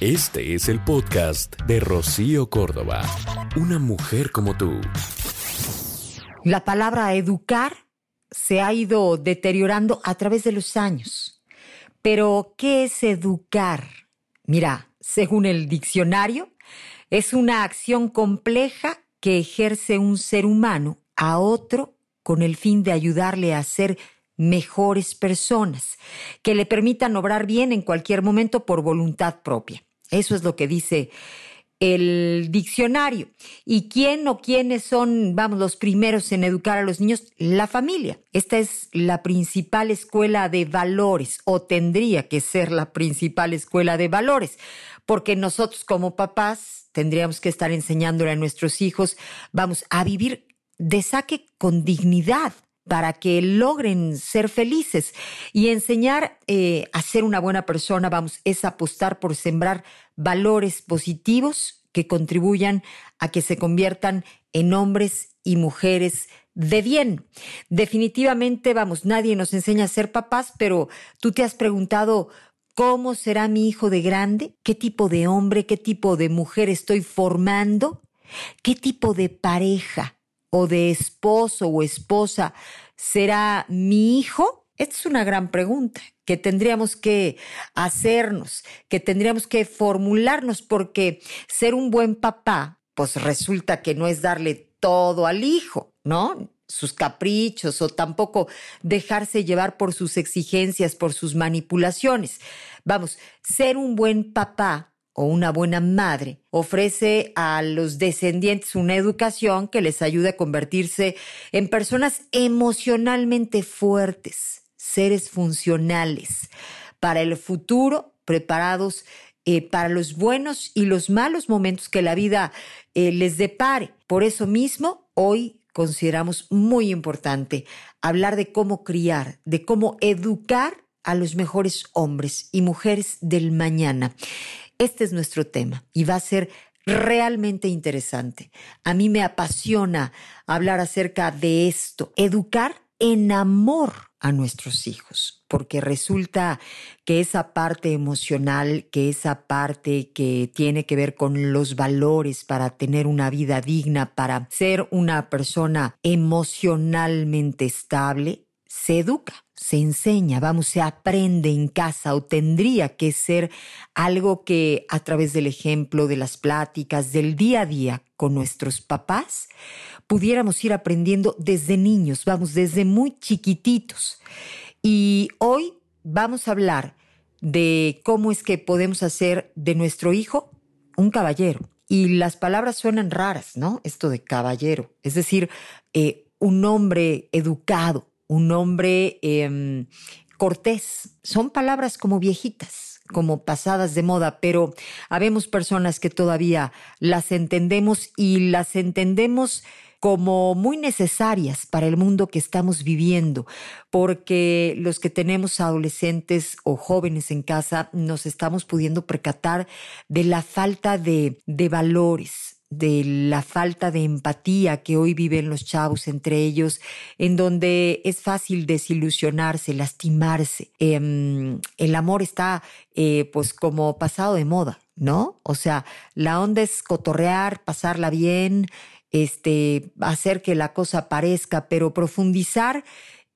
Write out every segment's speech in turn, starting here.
Este es el podcast de Rocío Córdoba. Una mujer como tú. La palabra educar se ha ido deteriorando a través de los años. Pero, ¿qué es educar? Mira, según el diccionario, es una acción compleja que ejerce un ser humano a otro con el fin de ayudarle a ser mejores personas, que le permitan obrar bien en cualquier momento por voluntad propia. Eso es lo que dice el diccionario. ¿Y quién o quiénes son, vamos, los primeros en educar a los niños? La familia. Esta es la principal escuela de valores, o tendría que ser la principal escuela de valores, porque nosotros como papás tendríamos que estar enseñándole a nuestros hijos, vamos, a vivir de saque con dignidad, para que logren ser felices. Y enseñar eh, a ser una buena persona, vamos, es apostar por sembrar valores positivos que contribuyan a que se conviertan en hombres y mujeres de bien. Definitivamente, vamos, nadie nos enseña a ser papás, pero tú te has preguntado, ¿cómo será mi hijo de grande? ¿Qué tipo de hombre, qué tipo de mujer estoy formando? ¿Qué tipo de pareja o de esposo o esposa será mi hijo? Esta es una gran pregunta que tendríamos que hacernos, que tendríamos que formularnos, porque ser un buen papá, pues resulta que no es darle todo al hijo, ¿no? sus caprichos o tampoco dejarse llevar por sus exigencias, por sus manipulaciones. Vamos, ser un buen papá o una buena madre ofrece a los descendientes una educación que les ayude a convertirse en personas emocionalmente fuertes, seres funcionales, para el futuro, preparados eh, para los buenos y los malos momentos que la vida eh, les depare. Por eso mismo, hoy consideramos muy importante hablar de cómo criar, de cómo educar a los mejores hombres y mujeres del mañana. Este es nuestro tema y va a ser realmente interesante. A mí me apasiona hablar acerca de esto, educar en amor a nuestros hijos, porque resulta que esa parte emocional, que esa parte que tiene que ver con los valores para tener una vida digna, para ser una persona emocionalmente estable, se educa, se enseña, vamos, se aprende en casa o tendría que ser algo que a través del ejemplo, de las pláticas, del día a día con nuestros papás, pudiéramos ir aprendiendo desde niños, vamos, desde muy chiquititos. Y hoy vamos a hablar de cómo es que podemos hacer de nuestro hijo un caballero. Y las palabras suenan raras, ¿no? Esto de caballero, es decir, eh, un hombre educado, un hombre em, cortés. Son palabras como viejitas, como pasadas de moda, pero habemos personas que todavía las entendemos y las entendemos como muy necesarias para el mundo que estamos viviendo, porque los que tenemos adolescentes o jóvenes en casa nos estamos pudiendo percatar de la falta de, de valores, de la falta de empatía que hoy viven los chavos entre ellos, en donde es fácil desilusionarse, lastimarse. Em, el amor está eh, pues como pasado de moda, ¿no? O sea, la onda es cotorrear, pasarla bien, este, hacer que la cosa parezca, pero profundizar,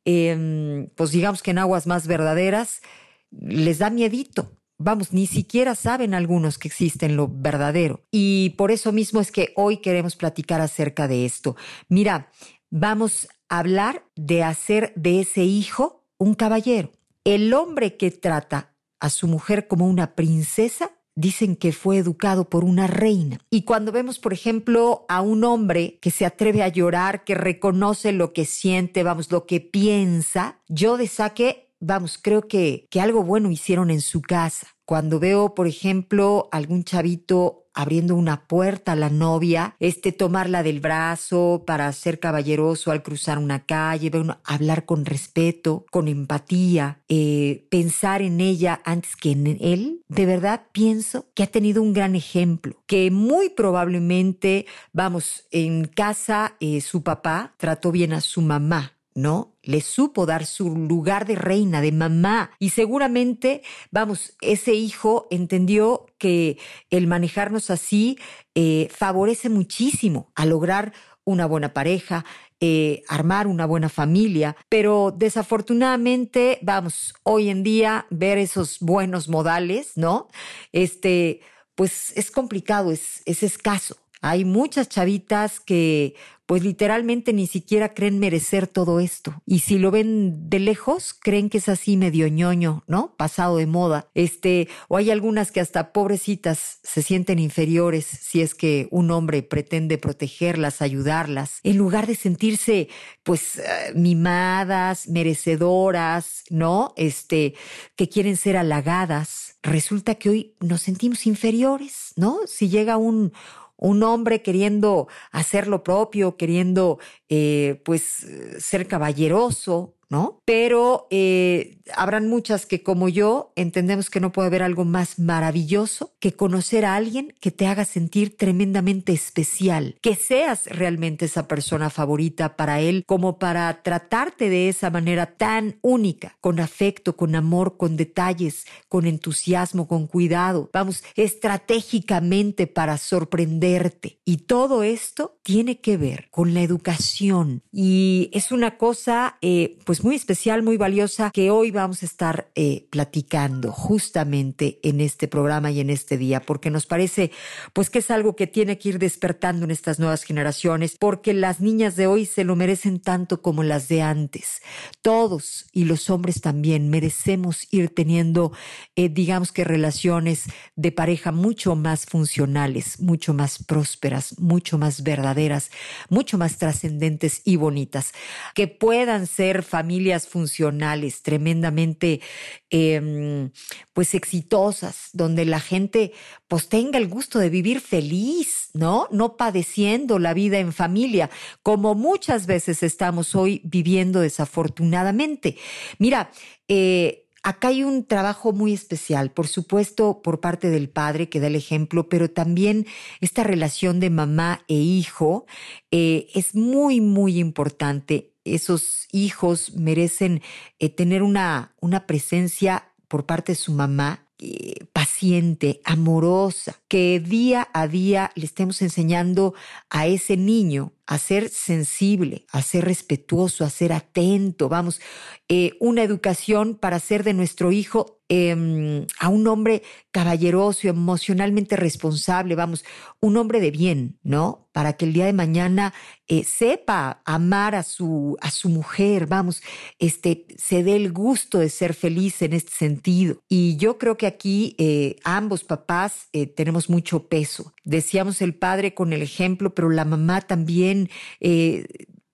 em, pues digamos que en aguas más verdaderas, les da miedito vamos, ni siquiera saben algunos que existen lo verdadero. Y por eso mismo es que hoy queremos platicar acerca de esto. Mira, vamos a hablar de hacer de ese hijo un caballero. El hombre que trata a su mujer como una princesa dicen que fue educado por una reina. Y cuando vemos, por ejemplo, a un hombre que se atreve a llorar, que reconoce lo que siente, vamos, lo que piensa, yo de saque vamos, creo que, que algo bueno hicieron en su casa. Cuando veo, por ejemplo, algún chavito abriendo una puerta a la novia, este tomarla del brazo para ser caballeroso al cruzar una calle, hablar con respeto, con empatía, eh, pensar en ella antes que en él, de verdad pienso que ha tenido un gran ejemplo, que muy probablemente, vamos, en casa eh, su papá trató bien a su mamá, ¿no? Le supo dar su lugar de reina, de mamá. Y seguramente, vamos, ese hijo entendió que el manejarnos así eh, favorece muchísimo a lograr una buena pareja, eh, armar una buena familia, pero desafortunadamente, vamos, hoy en día ver esos buenos modales, ¿no? Este, pues es complicado, es, es escaso. Hay muchas chavitas que pues literalmente ni siquiera creen merecer todo esto. Y si lo ven de lejos, creen que es así medio ñoño, ¿no? Pasado de moda. Este, o hay algunas que hasta pobrecitas se sienten inferiores si es que un hombre pretende protegerlas, ayudarlas, en lugar de sentirse pues eh, mimadas, merecedoras, ¿no? Este, que quieren ser halagadas. Resulta que hoy nos sentimos inferiores, ¿no? Si llega un un hombre queriendo hacer lo propio, queriendo eh, pues ser caballeroso, ¿no? Pero eh, habrán muchas que como yo entendemos que no puede haber algo más maravilloso que conocer a alguien que te haga sentir tremendamente especial, que seas realmente esa persona favorita para él, como para tratarte de esa manera tan única, con afecto, con amor, con detalles, con entusiasmo, con cuidado, vamos, estratégicamente para sorprenderte. Y todo esto tiene que ver con la educación y es una cosa eh, pues muy especial, muy valiosa, que hoy vamos a estar eh, platicando justamente en este programa y en este día, porque nos parece pues que es algo que tiene que ir despertando en estas nuevas generaciones, porque las niñas de hoy se lo merecen tanto como las de antes. Todos y los hombres también merecemos ir teniendo, eh, digamos que relaciones de pareja mucho más funcionales, mucho más prósperas, mucho más verdaderas, mucho más trascendentes y bonitas, que puedan ser familias familias funcionales, tremendamente em, pues exitosas, donde la gente pues tenga el gusto de vivir feliz, ¿no? No padeciendo la vida en familia, como muchas veces estamos hoy viviendo desafortunadamente. Mira, eh, Acá hay un trabajo muy especial, por supuesto, por parte del padre que da el ejemplo, pero también esta relación de mamá e hijo eh, es muy, muy importante esos hijos merecen eh, tener una, una presencia por parte de su mamá eh, paciente, amorosa, que día a día le estemos enseñando a ese niño a ser sensible, a ser respetuoso, a ser atento, vamos, eh, una educación para hacer de nuestro hijo em, a un hombre caballeroso, emocionalmente responsable, vamos, un hombre de bien, ¿no? Para que el día de mañana eh, sepa amar a su, a su mujer, vamos, este, se dé el gusto de ser feliz en este sentido. Y yo creo que aquí eh, ambos papás tenemos mucho peso. Decíamos el padre con el ejemplo, pero la mamá también eh,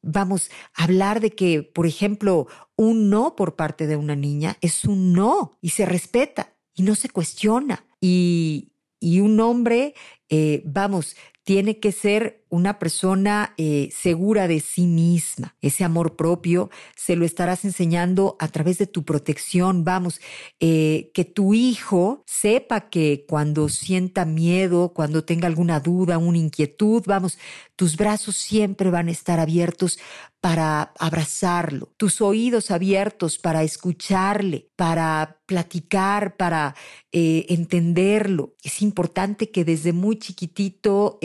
vamos hablar de que, por ejemplo, un no por parte de una niña es un no y se respeta y no se cuestiona. Y, un hombre, eh, vamos, tiene que ser una persona eh, segura de sí misma. Ese amor propio se lo estarás enseñando a través de tu protección. Vamos, eh, que tu hijo sepa que cuando sienta miedo, cuando tenga alguna duda, una inquietud, vamos, tus brazos siempre van a estar abiertos para abrazarlo, tus oídos abiertos para escucharle, para platicar, para eh, entenderlo. Es importante que desde muy chiquitito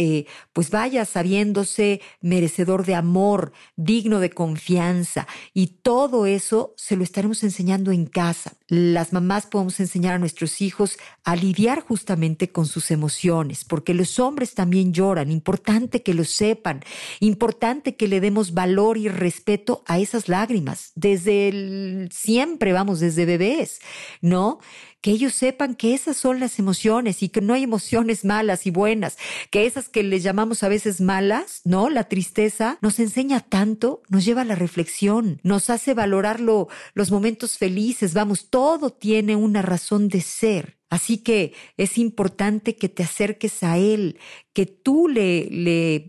pues vaya sabiéndose merecedor de amor, digno de confianza. Y todo eso se lo estaremos enseñando en casa. Las mamás podemos enseñar a nuestros hijos a lidiar justamente con sus emociones, porque los hombres también lloran. Importante que lo sepan. Importante que le demos valor y respeto a esas lágrimas. Desde siempre, vamos, desde bebés, ¿no? que ellos sepan que esas son las emociones y que no hay emociones malas y buenas, que esas que les llamamos a veces malas, ¿no? La tristeza nos enseña tanto, nos lleva a la reflexión, nos hace valorar los momentos felices, vamos, todo tiene una razón de ser. Así que es importante que te acerques a Él, que tú le,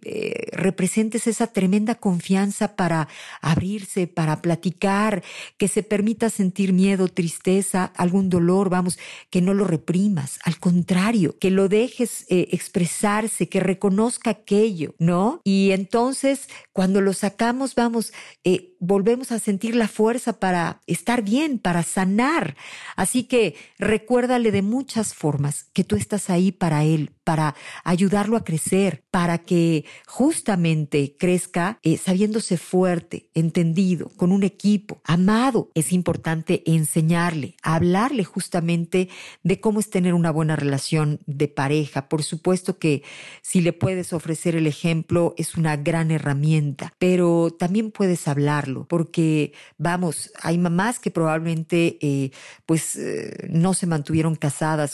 eh, representes esa tremenda confianza para abrirse, para platicar, que se permita sentir miedo, tristeza, algún dolor, vamos, que no lo reprimas, al contrario, que lo dejes eh, expresarse, que reconozca aquello, ¿no? Y entonces, cuando lo sacamos, vamos, eh, volvemos a sentir la fuerza para estar bien, para sanar. Así que recuérdale de muchas formas que tú estás ahí para Él, para ayudarlo a crecer, para que justamente crezca eh, sabiéndose fuerte, entendido, con un equipo, amado. Es importante enseñarle, hablarle justamente de cómo es tener una buena relación de pareja. Por supuesto que si le puedes ofrecer el ejemplo es una gran herramienta, pero también puedes hablarlo, porque vamos, hay mamás que probablemente eh, pues eh, no se mantuvieron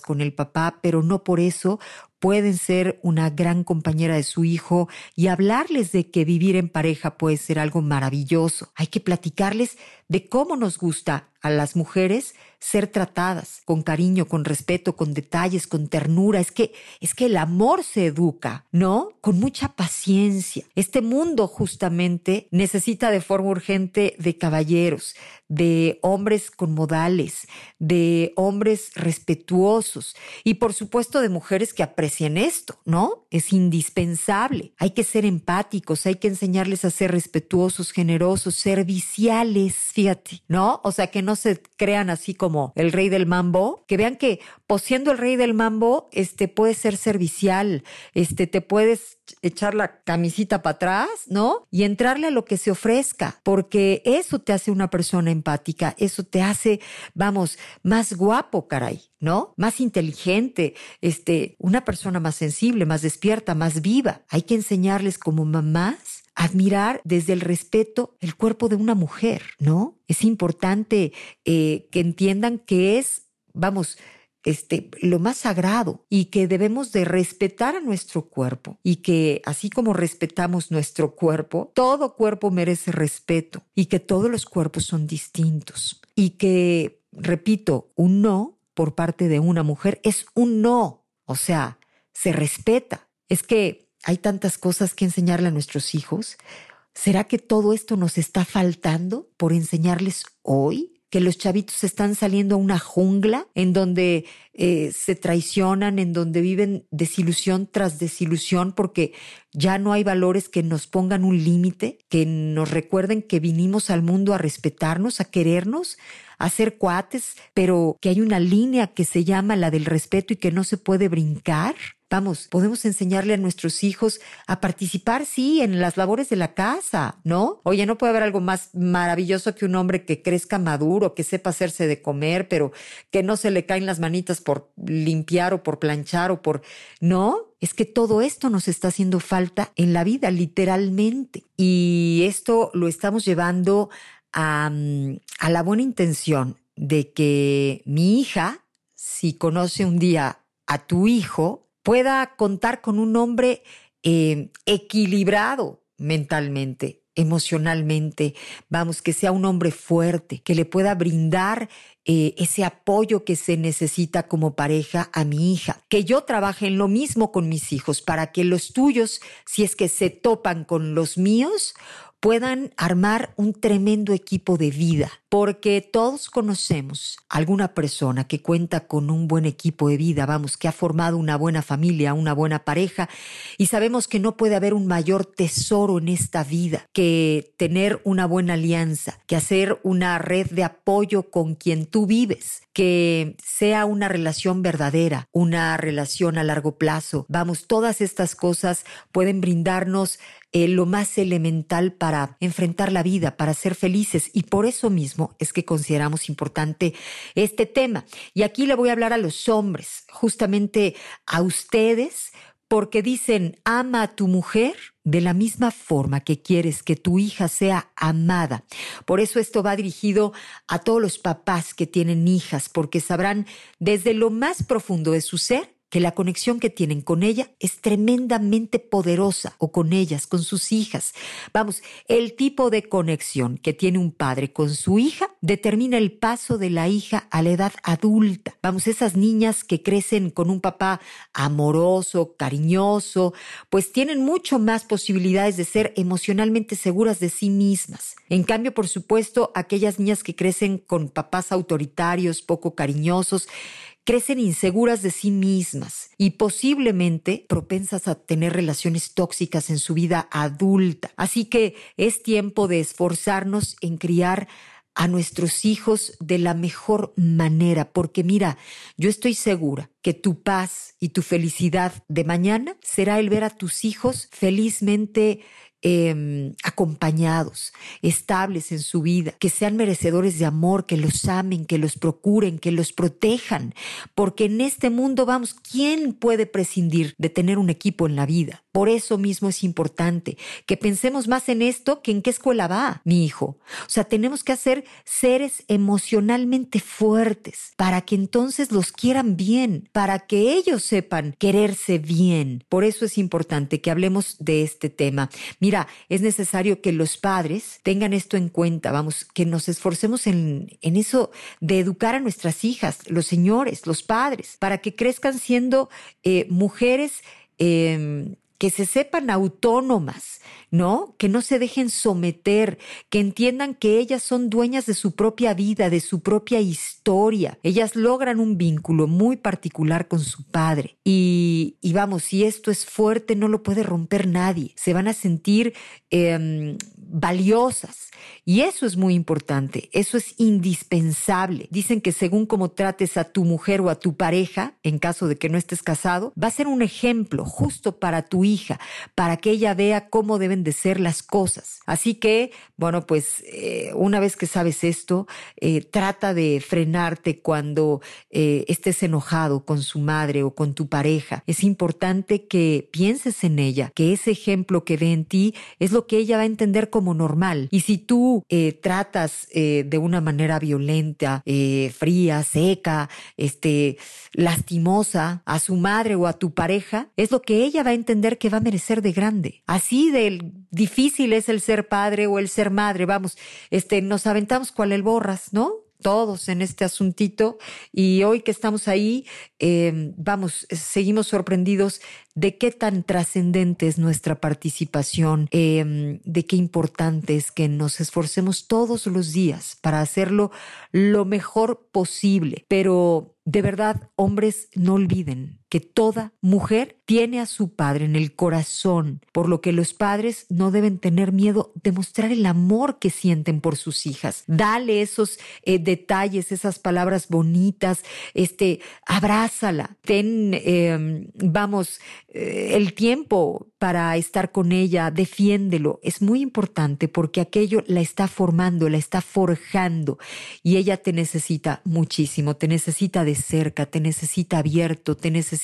con el papá, pero no por eso pueden ser una gran compañera de su hijo y hablarles de que vivir en pareja puede ser algo maravilloso. Hay que platicarles de cómo nos gusta a las mujeres ser tratadas con cariño, con respeto, con detalles, con ternura. Es que es que el amor se educa, ¿no? Con mucha paciencia. Este mundo justamente necesita de forma urgente de caballeros, de hombres con modales, de hombres respetuosos y por supuesto de mujeres que aprecien esto, ¿no? Es indispensable. Hay que ser empáticos, hay que enseñarles a ser respetuosos, generosos, serviciales, fíjate, ¿no? O sea, que no se crean así como el rey del mambo, que vean que pues siendo el rey del mambo, este puede ser servicial, este te puedes echar la camisita para atrás, ¿no? Y entrarle a lo que se ofrezca, porque eso te hace una persona empática, eso te hace, vamos, más guapo, caray, ¿no? Más inteligente, este, una persona más sensible, más despierta, más viva. Hay que enseñarles como mamás admirar desde el respeto el cuerpo de una mujer, ¿no? Es importante eh, que entiendan que es, vamos, este, lo más sagrado y que debemos de respetar a nuestro cuerpo y que así como respetamos nuestro cuerpo, todo cuerpo merece respeto y que todos los cuerpos son distintos y que, repito, un no por parte de una mujer es un no, o sea, se respeta. Es que hay tantas cosas que enseñarle a nuestros hijos. ¿Será que todo esto nos está faltando por enseñarles hoy? que los chavitos están saliendo a una jungla en donde eh, se traicionan, en donde viven desilusión tras desilusión, porque ya no hay valores que nos pongan un límite, que nos recuerden que vinimos al mundo a respetarnos, a querernos, a ser cuates, pero que hay una línea que se llama la del respeto y que no se puede brincar. Vamos, podemos enseñarle a nuestros hijos a participar, sí, en las labores de la casa, ¿no? Oye, no puede haber algo más maravilloso que un hombre que crezca maduro, que sepa hacerse de comer, pero que no se le caen las manitas por limpiar o por planchar o por... No, es que todo esto nos está haciendo falta en la vida, literalmente. Y esto lo estamos llevando a, la buena intención de que mi hija, si conoce un día a tu hijo, pueda contar con un hombre eh, equilibrado mentalmente, emocionalmente, vamos, que sea un hombre fuerte, que le pueda brindar eh, ese apoyo que se necesita como pareja a mi hija, que yo trabaje en lo mismo con mis hijos para que los tuyos, si es que se topan con los míos, puedan armar un tremendo equipo de vida, porque todos conocemos alguna persona que cuenta con un buen equipo de vida, vamos, que ha formado una buena familia, una buena pareja, y sabemos que no puede haber un mayor tesoro en esta vida que tener una buena alianza, que hacer una red de apoyo con quien tú vives, que sea una relación verdadera, una relación a largo plazo. Vamos, todas estas cosas pueden brindarnos eh, lo más elemental para enfrentar la vida, para ser felices. Y por eso mismo es que consideramos importante este tema. Y aquí le voy a hablar a los hombres, justamente a ustedes, porque dicen, ama a tu mujer de la misma forma que quieres que tu hija sea amada. Por eso esto va dirigido a todos los papás que tienen hijas, porque sabrán desde lo más profundo de su ser que la conexión que tienen con ella es tremendamente poderosa o con ellas, con sus hijas. Vamos, el tipo de conexión que tiene un padre con su hija determina el paso de la hija a la edad adulta. Vamos, esas niñas que crecen con un papá amoroso, cariñoso, pues tienen mucho más posibilidades de ser emocionalmente seguras de sí mismas. En cambio, por supuesto, aquellas niñas que crecen con papás autoritarios, poco cariñosos, crecen inseguras de sí mismas y posiblemente propensas a tener relaciones tóxicas en su vida adulta. Así que es tiempo de esforzarnos en criar a nuestros hijos de la mejor manera, porque mira, yo estoy segura que tu paz y tu felicidad de mañana será el ver a tus hijos felizmente Em, acompañados, estables en su vida, que sean merecedores de amor, que los amen, que los procuren, que los protejan, porque en este mundo vamos, ¿quién puede prescindir de tener un equipo en la vida? Por eso mismo es importante que pensemos más en esto que en qué escuela va mi hijo. O sea, tenemos que hacer seres emocionalmente fuertes para que entonces los quieran bien, para que ellos sepan quererse bien. Por eso es importante que hablemos de este tema. Mira, es necesario que los padres tengan esto en cuenta, vamos, que nos esforcemos en, eso de educar a nuestras hijas, los señores, los padres, para que crezcan siendo eh, mujeres eh, que se sepan autónomas, ¿no? Que no se dejen someter, que entiendan que ellas son dueñas de su propia vida, de su propia historia. Ellas logran un vínculo muy particular con su padre. Y, vamos, si esto es fuerte, no lo puede romper nadie. Se van a sentir em, valiosas. Y eso es muy importante, eso es indispensable. Dicen que según cómo trates a tu mujer o a tu pareja, en caso de que no estés casado, va a ser un ejemplo justo para tu hija, para que ella vea cómo deben de ser las cosas. Así que, bueno, pues eh, una vez que sabes esto, eh, trata de frenarte cuando eh, estés enojado con su madre o con tu pareja. Es importante que pienses en ella, que ese ejemplo que ve en ti es lo que ella va a entender como normal. Y si tú eh, tratas eh, de una manera violenta, eh, fría, seca, este, lastimosa a su madre o a tu pareja, es lo que ella va a entender que va a merecer de grande. Así de difícil es el ser padre o el ser madre. Vamos, este, nos aventamos cual el borras, ¿no? Todos en este asuntito y hoy que estamos ahí, vamos, seguimos sorprendidos de qué tan trascendente es nuestra participación, em, de qué importante es que nos esforcemos todos los días para hacerlo lo mejor posible. Pero de verdad, hombres, no olviden que toda mujer tiene a su padre en el corazón, por lo que los padres no deben tener miedo de mostrar el amor que sienten por sus hijas. Dale esos eh, detalles, esas palabras bonitas, este, abrázala, ten, em, vamos, eh, el tiempo para estar con ella, defiéndelo. Es muy importante porque aquello la está formando, la está forjando y ella te necesita muchísimo, te necesita de cerca, te necesita abierto, te necesita,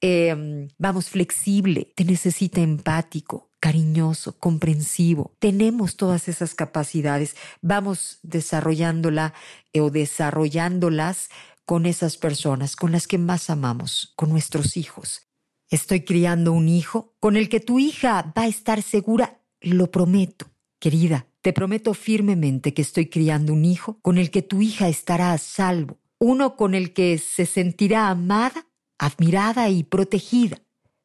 em, vamos, flexible, te necesita empático cariñoso, comprensivo. Tenemos todas esas capacidades. Vamos desarrollándola eh, o desarrollándolas con esas personas, con las que más amamos, con nuestros hijos. Estoy criando un hijo con el que tu hija va a estar segura, lo prometo. Querida, te prometo firmemente que estoy criando un hijo con el que tu hija estará a salvo, uno con el que se sentirá amada, admirada y protegida.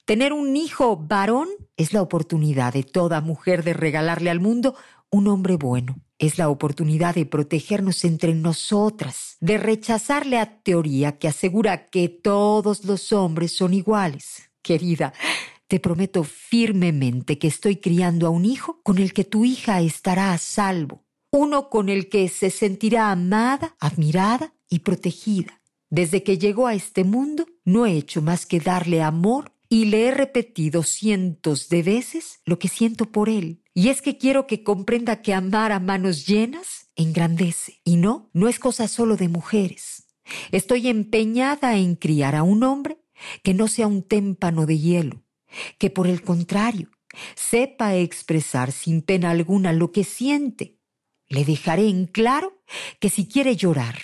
Tener un hijo varón es la oportunidad de toda mujer de regalarle al mundo un hombre bueno. Es la oportunidad de protegernos entre nosotras, de rechazar la teoría que asegura que todos los hombres son iguales querida, te prometo firmemente que estoy criando a un hijo con el que tu hija estará a salvo, uno con el que se sentirá amada, admirada y protegida. Desde que llegó a este mundo, no he hecho más que darle amor y le he repetido cientos de veces lo que siento por él. Y es que quiero que comprenda que amar a manos llenas engrandece. Y no, no es cosa solo de mujeres. Estoy empeñada en criar a un hombre que no sea un témpano de hielo, que por el contrario sepa expresar sin pena alguna lo que siente. Le dejaré en claro que si quiere llorar,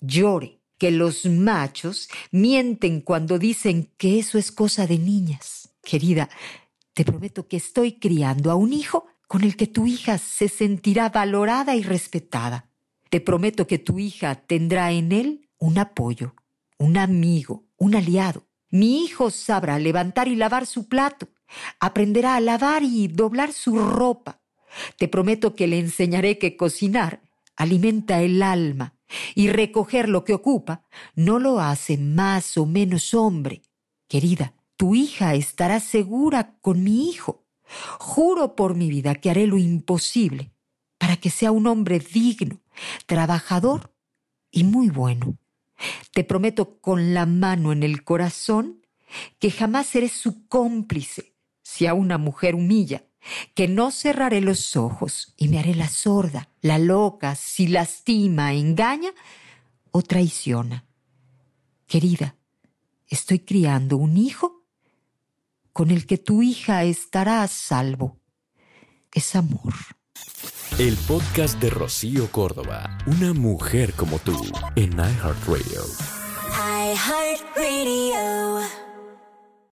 llore, que los machos mienten cuando dicen que eso es cosa de niñas. Querida, te prometo que estoy criando a un hijo con el que tu hija se sentirá valorada y respetada. Te prometo que tu hija tendrá en él un apoyo, un amigo, un aliado. Mi hijo sabrá levantar y lavar su plato, aprenderá a lavar y doblar su ropa. Te prometo que le enseñaré que cocinar alimenta el alma y recoger lo que ocupa no lo hace más o menos hombre. Querida, tu hija estará segura con mi hijo. Juro por mi vida que haré lo imposible para que sea un hombre digno, trabajador y muy bueno. Te prometo con la mano en el corazón que jamás seré su cómplice si a una mujer humilla, que no cerraré los ojos y me haré la sorda, la loca, si lastima, engaña o traiciona. Querida, estoy criando un hijo con el que tu hija estará a salvo. Es amor. El podcast de Rocío Córdoba, una mujer como tú, en iHeartRadio. iHeartRadio.